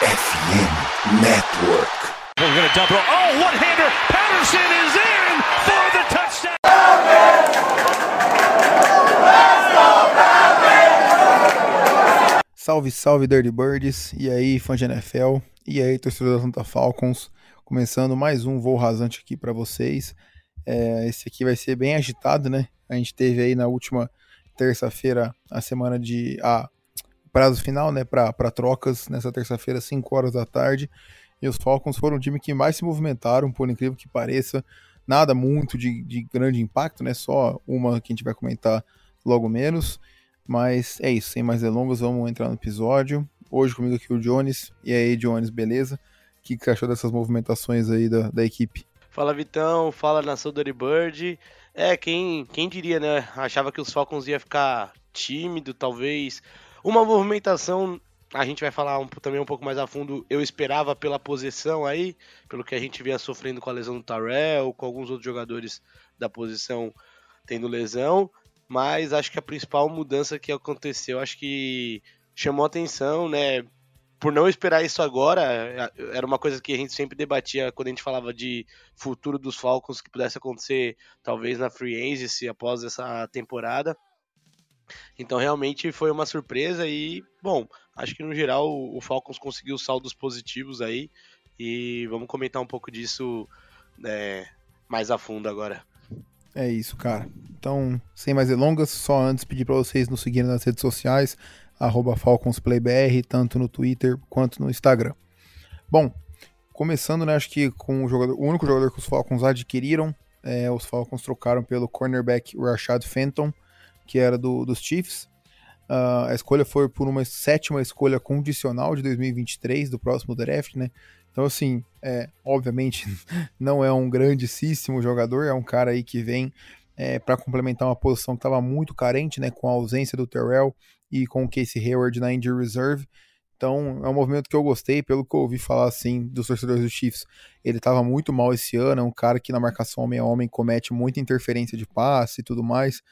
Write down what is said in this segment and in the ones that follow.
FM Network. We're going to double. Oh, one-hander. Patterson is in for the touchdown. Salve, salve Dirty Birds, e aí fã de NFL, e aí torcedor da Santa Falcons, começando mais um voo rasante aqui para vocês. É, esse aqui vai ser bem agitado, né? A gente teve aí na última terça-feira a semana de a prazo final, né, para trocas nessa terça-feira, 5 horas da tarde. E os Falcons foram o time que mais se movimentaram, por incrível que pareça. Nada muito de, de grande impacto, né? Só uma que a gente vai comentar logo menos. Mas é isso, sem mais delongas, vamos entrar no episódio. Hoje comigo aqui o Jones. E aí, Jones, beleza? O que, que você achou dessas movimentações aí da, da equipe? Fala Vitão, fala nação Dirty Bird. É, quem, quem diria, né? Achava que os Falcons ia ficar tímido, talvez. Uma movimentação, a gente vai falar um, também um pouco mais a fundo. Eu esperava pela posição aí, pelo que a gente vinha sofrendo com a lesão do Tarell, com alguns outros jogadores da posição tendo lesão mas acho que a principal mudança que aconteceu, acho que chamou atenção, né? Por não esperar isso agora, era uma coisa que a gente sempre debatia quando a gente falava de futuro dos Falcons que pudesse acontecer talvez na free agency após essa temporada. Então realmente foi uma surpresa e, bom, acho que no geral o Falcons conseguiu saldos positivos aí e vamos comentar um pouco disso né, mais a fundo agora. É isso, cara. Então, sem mais delongas, só antes pedir para vocês nos seguirem nas redes sociais, FalconsPlayBR, tanto no Twitter quanto no Instagram. Bom, começando, né, acho que com o, jogador, o único jogador que os Falcons adquiriram, é, os Falcons trocaram pelo cornerback Rashad Fenton, que era do, dos Chiefs. Uh, a escolha foi por uma sétima escolha condicional de 2023 do próximo draft, né? Então, assim, é, obviamente não é um grandíssimo jogador, é um cara aí que vem é, para complementar uma posição que estava muito carente, né, com a ausência do Terrell e com o Casey Hayward na injury reserve. Então, é um movimento que eu gostei, pelo que eu ouvi falar, assim, dos torcedores do Chiefs. Ele estava muito mal esse ano, é um cara que na marcação homem a homem comete muita interferência de passe e tudo mais.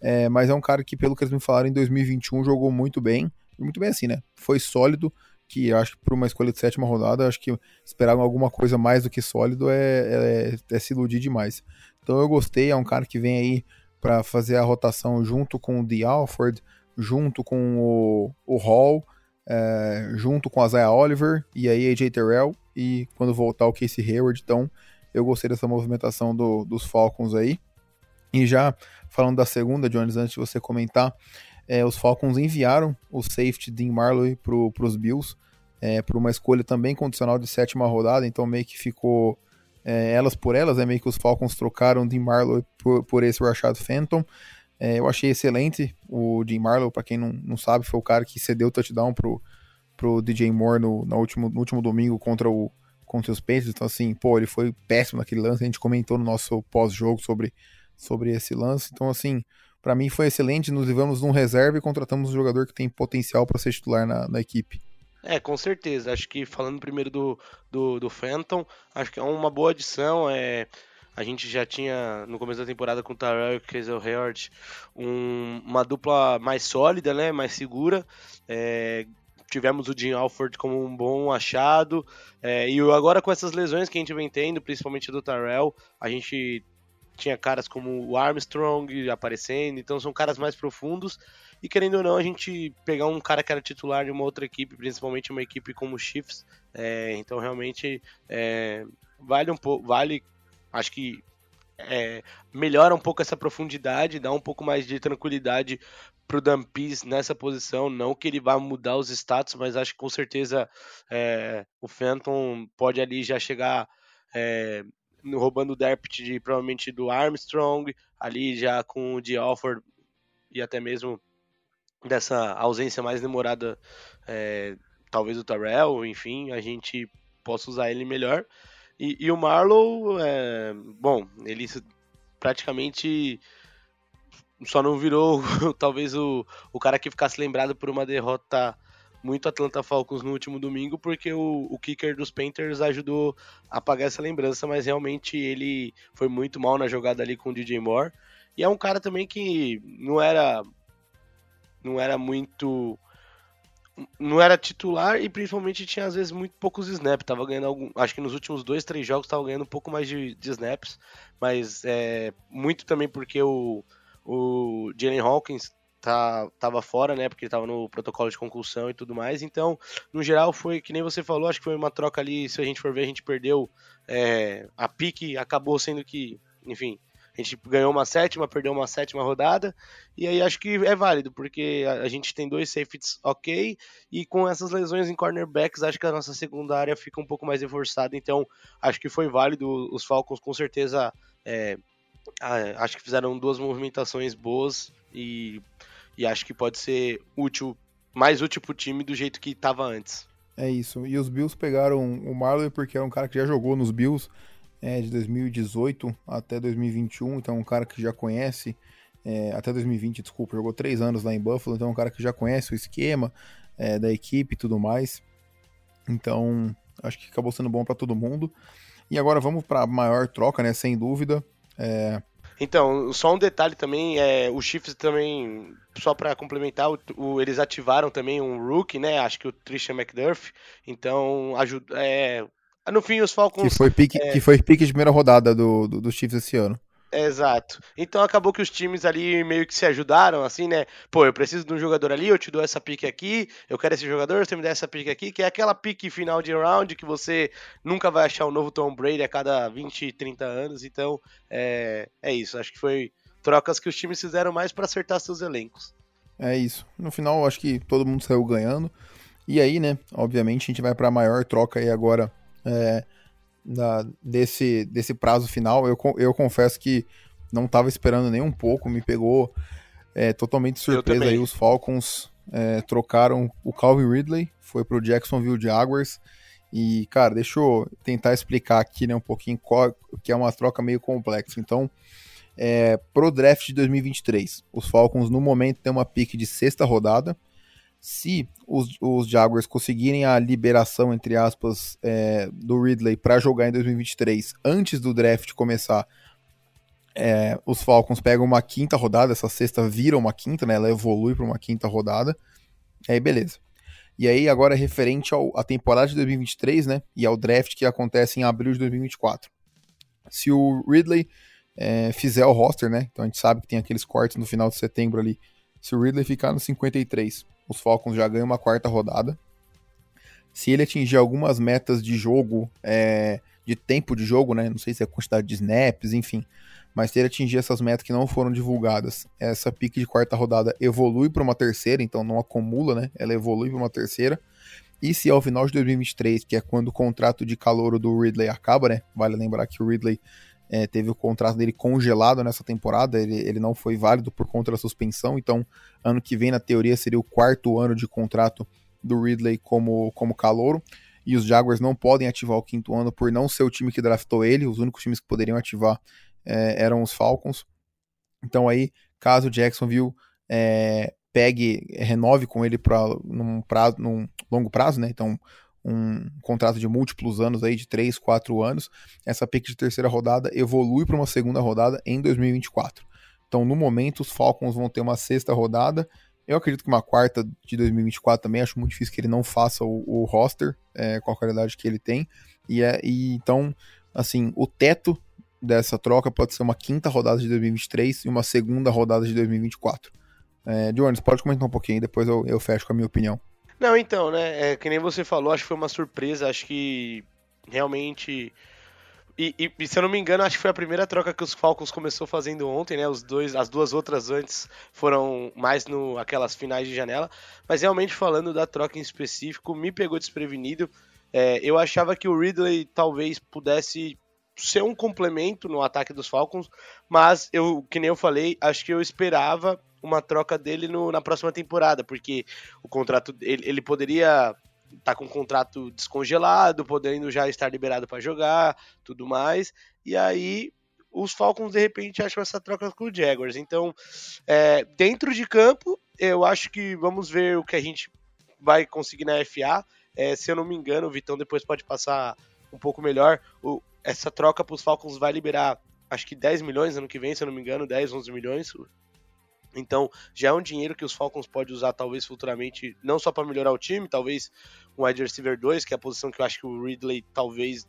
É, mas é um cara que, pelo que eles me falaram, em 2021 jogou muito bem. Muito bem assim, né? Foi sólido, que acho que por uma escolha de sétima rodada, acho que esperar alguma coisa mais do que sólido é, é, é se iludir demais. Então eu gostei, é um cara que vem aí para fazer a rotação junto com o The Alford, junto com o, o Hall, é, junto com a Zaya Oliver e aí AJ Terrell, e quando voltar o Casey Hayward, então eu gostei dessa movimentação do, dos Falcons aí. E já falando da segunda, Jones, antes de você comentar, é, os Falcons enviaram o safety Dean Marlowe para os Bills, é, por uma escolha também condicional de sétima rodada, então meio que ficou é, elas por elas, né, meio que os Falcons trocaram Dean Marlowe por, por esse Rashad Phantom. É, eu achei excelente o Dean Marlowe, para quem não, não sabe, foi o cara que cedeu o touchdown pro, pro DJ Moore no, no, último, no último domingo contra, o, contra os Patriots, então assim, pô, ele foi péssimo naquele lance, a gente comentou no nosso pós-jogo sobre, sobre esse lance, então assim, para mim foi excelente. Nos levamos num reserva e contratamos um jogador que tem potencial para ser titular na, na, equipe. É, com certeza. Acho que falando primeiro do, do, do Phantom, acho que é uma boa adição. É, a gente já tinha, no começo da temporada, com o Tyrell e o Casey Hayward, um, uma dupla mais sólida, né, mais segura. É, tivemos o Jim Alford como um bom achado. É, e agora com essas lesões que a gente vem tendo, principalmente do Tyrell, a gente tinha caras como o Armstrong aparecendo, então são caras mais profundos. E querendo ou não, a gente pegar um cara que era titular de uma outra equipe, principalmente uma equipe como o Chiefs, é, então realmente é, vale um pouco, vale, acho que é, melhora um pouco essa profundidade, dá um pouco mais de tranquilidade pro Dampis nessa posição. Não que ele vá mudar os status, mas acho que com certeza é, o Phantom pode ali já chegar é, roubando o Derpit de, provavelmente do Armstrong, ali já com o de Alford e até mesmo dessa ausência mais demorada, é, talvez do Terrell, enfim, a gente possa usar ele melhor. E, e o Marlow, é, bom, ele praticamente só não virou talvez o, o cara que ficasse lembrado por uma derrota muito Atlanta Falcons no último domingo, porque o, o kicker dos Panthers ajudou a apagar essa lembrança, mas realmente ele foi muito mal na jogada ali com o DJ Moore. E é um cara também que não era não era muito não era titular e principalmente tinha às vezes muito poucos snaps. Tava ganhando algum, acho que nos últimos dois, três jogos tava ganhando um pouco mais de, de snaps, mas é, muito também porque o, o Jalen Hawkins tá, tava fora, né? Porque ele tava no protocolo de concussão e tudo mais. Então, no geral, foi que nem você falou, acho que foi uma troca ali. Se a gente for ver, a gente perdeu é, a pique, acabou sendo que, enfim, a gente ganhou uma sétima, perdeu uma sétima rodada, e aí acho que é válido, porque a, gente tem dois safeties ok, e com essas lesões em cornerbacks, acho que a nossa secundária fica um pouco mais reforçada, então acho que foi válido. Os Falcons com certeza é, acho que fizeram duas movimentações boas e, e acho que pode ser útil, mais útil pro time do jeito que estava antes. É isso. E os Bills pegaram o Marley porque era um cara que já jogou nos Bills é, de 2018 até 2021, então é um cara que já conhece, é, até 2020, desculpa, jogou três anos lá em Buffalo, então é um cara que já conhece o esquema é, da equipe e tudo mais. Então, acho que acabou sendo bom para todo mundo. E agora vamos para a maior troca, né? Sem dúvida. É... Então, só um detalhe também, é, os Chiefs também, só para complementar, o, o, eles ativaram também um rookie, né? Acho que o Trisha McDuff. Então, ajuda, é, no fim, os Falcons. Que foi pique, é... que foi pique de primeira rodada do, do, dos Chiefs esse ano. Exato. Então acabou que os times ali meio que se ajudaram, assim, né? Pô, eu preciso de um jogador ali, eu te dou essa pique aqui, eu quero esse jogador, você me dá essa pique aqui, que é aquela pique final de round que você nunca vai achar um novo Tom Brady a cada 20, 30 anos. Então, é, é isso. Acho que foi trocas que os times fizeram mais para acertar seus elencos. É isso. No final, acho que todo mundo saiu ganhando. E aí, né, obviamente, a gente vai para a maior troca aí agora é, da, desse, desse prazo final. Eu, eu confesso que não estava esperando nem um pouco, me pegou é, totalmente surpresa aí. Os Falcons é, trocaram o Calvin Ridley, foi pro Jacksonville Jaguars. E, cara, deixa eu tentar explicar aqui né, um pouquinho qual, que é uma troca meio complexa. Então, é, pro draft de 2023, os Falcons no momento têm uma pique de sexta rodada se os, os Jaguars conseguirem a liberação, entre aspas, é, do Ridley para jogar em 2023 antes do draft começar, é, os Falcons pegam uma quinta rodada, essa sexta vira uma quinta, né? Ela evolui para uma quinta rodada. Aí beleza. E aí agora referente à temporada de 2023, né? E ao draft que acontece em abril de 2024. Se o Ridley é, fizer o roster, né? Então a gente sabe que tem aqueles cortes no final de setembro ali. Se o Ridley ficar no 53 os Falcons já ganham uma quarta rodada. Se ele atingir algumas metas de jogo, é, de tempo de jogo, né? Não sei se é a quantidade de snaps, enfim. Mas se ele atingir essas metas que não foram divulgadas, essa pique de quarta rodada evolui para uma terceira, então não acumula, né? Ela evolui para uma terceira. E se ao final de 2023, que é quando o contrato de calor do Ridley acaba, né? Vale lembrar que o Ridley é, teve o contrato dele congelado nessa temporada, ele, ele não foi válido por conta da suspensão, então ano que vem, na teoria, seria o quarto ano de contrato do Ridley como, como calouro, e os Jaguars não podem ativar o quinto ano por não ser o time que draftou ele, os únicos times que poderiam ativar é, eram os Falcons. Então aí, caso Jacksonville é, pegue, renove com ele para num, prazo, num longo prazo, né? Então um contrato de múltiplos anos aí, de 3, 4 anos, essa pick de terceira rodada evolui para uma segunda rodada em 2024. Então, no momento, os Falcons vão ter uma sexta rodada. Eu acredito que uma quarta de 2024 também. Acho muito difícil que ele não faça o, o roster é, com a qualidade que ele tem. E, é, e então, assim, o teto dessa troca pode ser uma quinta rodada de 2023 e uma segunda rodada de 2024. É, Jones, pode comentar um pouquinho, depois eu, eu fecho com a minha opinião. Não, então, né? É, que nem você falou, acho que foi uma surpresa. Acho que realmente. E, e, e, se eu não me engano, acho que foi a primeira troca que os Falcons começou fazendo ontem, né? Os dois, as duas outras antes foram mais no aquelas finais de janela. Mas realmente falando da troca em específico, me pegou desprevenido. É, eu achava que o Ridley talvez pudesse ser um complemento no ataque dos Falcons, mas eu, que nem eu falei, acho que eu esperava uma troca dele no, na próxima temporada, porque o contrato ele, ele poderia estar tá com o contrato descongelado, podendo já estar liberado para jogar, tudo mais. E aí os Falcons de repente acham essa troca com o Jaguars. Então, é, dentro de campo, eu acho que vamos ver o que a gente vai conseguir na FA. É, se eu não me engano, o Vitão depois pode passar um pouco melhor. O, essa troca para os Falcons vai liberar acho que 10 milhões ano que vem, se eu não me engano, 10, 11 milhões. Então, já é um dinheiro que os Falcons podem usar, talvez futuramente, não só para melhorar o time, talvez um wide receiver 2, que é a posição que eu acho que o Ridley talvez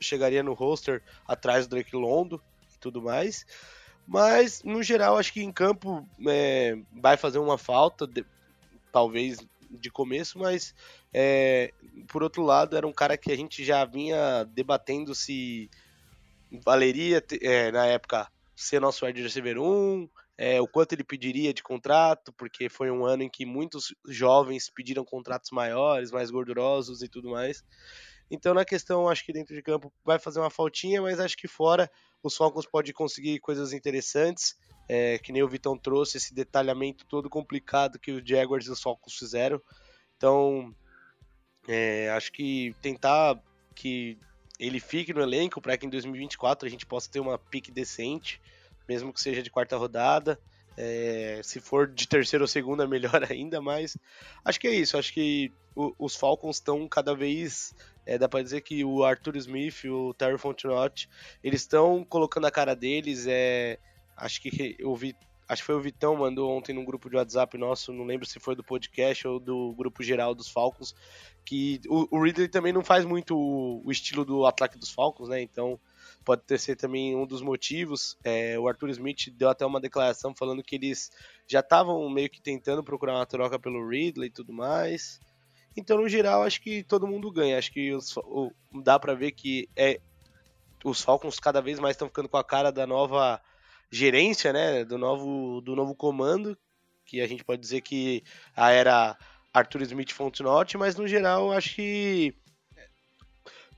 chegaria no roster atrás do Drake Londo e tudo mais. Mas, no geral, acho que em campo é, vai fazer uma falta, de, talvez de começo, mas é, por outro lado, era um cara que a gente já vinha debatendo se valeria, é, na época, ser nosso wide receiver 1, é, o quanto ele pediria de contrato, porque foi um ano em que muitos jovens pediram contratos maiores, mais gordurosos e tudo mais. Então, na questão, acho que dentro de campo vai fazer uma faltinha, mas acho que fora os Falcons podem conseguir coisas interessantes, é, que nem o Vitão trouxe, esse detalhamento todo complicado que os Jaguars e os Falcons fizeram. Então, é, acho que tentar que ele fique no elenco para que em 2024 a gente possa ter uma pique decente mesmo que seja de quarta rodada. É, se for de terceira ou segunda, melhor ainda, mas acho que é isso. Acho que o, os Falcons estão cada vez. É, dá para dizer que o Arthur Smith e o Terry Fontenot, eles estão colocando a cara deles. É, acho que eu vi. Acho que foi o Vitão mandou ontem num grupo de WhatsApp nosso, não lembro se foi do podcast ou do grupo geral dos Falcons, que o, o Ridley também não faz muito o, o estilo do ataque dos Falcons, né? Então pode ter ser também um dos motivos. É, o Arthur Smith deu até uma declaração falando que eles já estavam meio que tentando procurar uma troca pelo Ridley e tudo mais. Então, no geral, acho que todo mundo ganha. Acho que os, o, dá para ver que é, os Falcons cada vez mais estão ficando com a cara da nova gerência, né? Do novo, do novo comando, que a gente pode dizer que a era Arthur Smith Fontenot, mas no geral acho que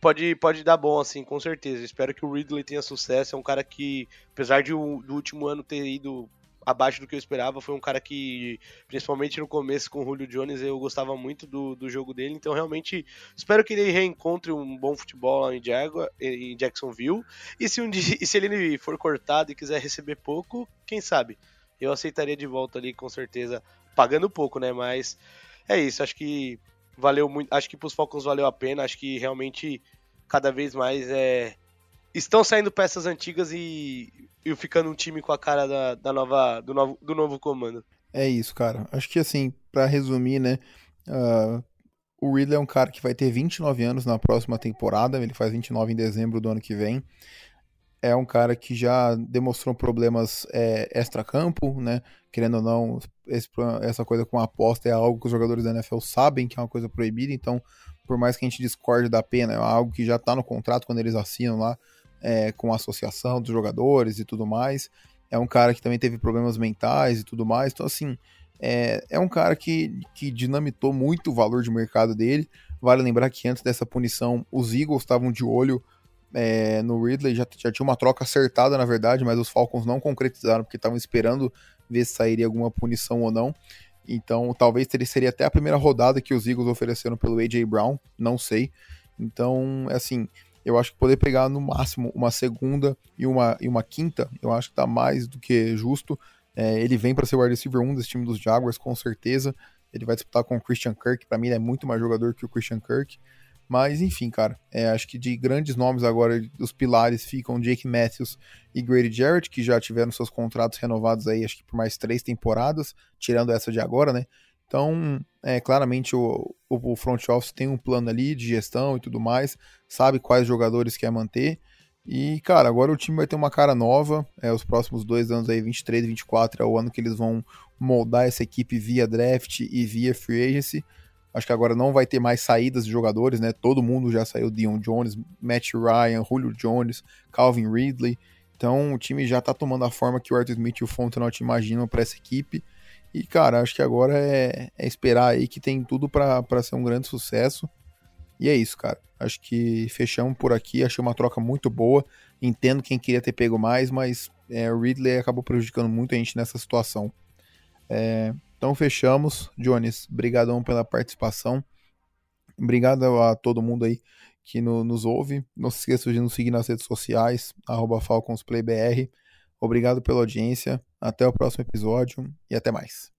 pode, pode dar bom, assim, com certeza. Espero que o Ridley tenha sucesso. É um cara que, apesar de o, do último ano ter ido abaixo do que eu esperava, foi um cara que, principalmente no começo com o Julio Jones, eu gostava muito do, do jogo dele. Então, realmente, espero que ele reencontre um bom futebol lá em, Jaguar, em Jacksonville. E se, um dia, e se ele for cortado e quiser receber pouco, quem sabe? Eu aceitaria de volta ali, com certeza, pagando pouco, né? Mas é isso, acho que valeu muito. Acho que para os Falcons valeu a pena. Acho que realmente cada vez mais é, estão saindo peças antigas e, e ficando um time com a cara da, da nova, do, novo, do novo comando. É isso, cara. Acho que assim, para resumir, né? Uh, o Ridley é um cara que vai ter 29 anos na próxima temporada. Ele faz 29 em dezembro do ano que vem. É um cara que já demonstrou problemas é, extra-campo, né? Querendo ou não, esse, essa coisa com aposta é algo que os jogadores da NFL sabem que é uma coisa proibida, então, por mais que a gente discorde da pena, é algo que já está no contrato quando eles assinam lá é, com a associação dos jogadores e tudo mais. É um cara que também teve problemas mentais e tudo mais, então, assim, é, é um cara que, que dinamitou muito o valor de mercado dele. Vale lembrar que antes dessa punição, os Eagles estavam de olho é, no Ridley, já, já tinha uma troca acertada, na verdade, mas os Falcons não concretizaram porque estavam esperando ver se sairia alguma punição ou não. Então, talvez seria até a primeira rodada que os Eagles ofereceram pelo A.J. Brown, não sei. Então, é assim, eu acho que poder pegar no máximo uma segunda e uma, e uma quinta, eu acho que tá mais do que justo. É, ele vem para ser o wide receiver 1 desse time dos Jaguars, com certeza. Ele vai disputar com o Christian Kirk, para mim ele é muito mais jogador que o Christian Kirk. Mas, enfim, cara, é, acho que de grandes nomes agora, os pilares ficam Jake Matthews e Grady Jarrett, que já tiveram seus contratos renovados aí, acho que por mais três temporadas, tirando essa de agora, né? Então, é, claramente o, o, front office tem um plano ali de gestão e tudo mais, sabe quais jogadores quer manter. E, cara, agora o time vai ter uma cara nova. É, os próximos dois anos aí, 23 e 24, é o ano que eles vão moldar essa equipe via draft e via free agency. Acho que agora não vai ter mais saídas de jogadores, né? Todo mundo já saiu, Dion Jones, Matt Ryan, Julio Jones, Calvin Ridley. Então o time já tá tomando a forma que o Arthur Smith e o Fontenot imaginam para essa equipe. E, cara, acho que agora é, é esperar aí que tem tudo para ser um grande sucesso. E é isso, cara. Acho que fechamos por aqui. Achei uma troca muito boa. Entendo quem queria ter pego mais, mas é, o Ridley acabou prejudicando muito a gente nessa situação. É, então fechamos. Jones, brigadão pela participação. Obrigado a todo mundo aí que no, nos ouve. Não se esqueça de nos seguir nas redes sociais, FalconsPlayBR. Obrigado pela audiência. Até o próximo episódio e até mais.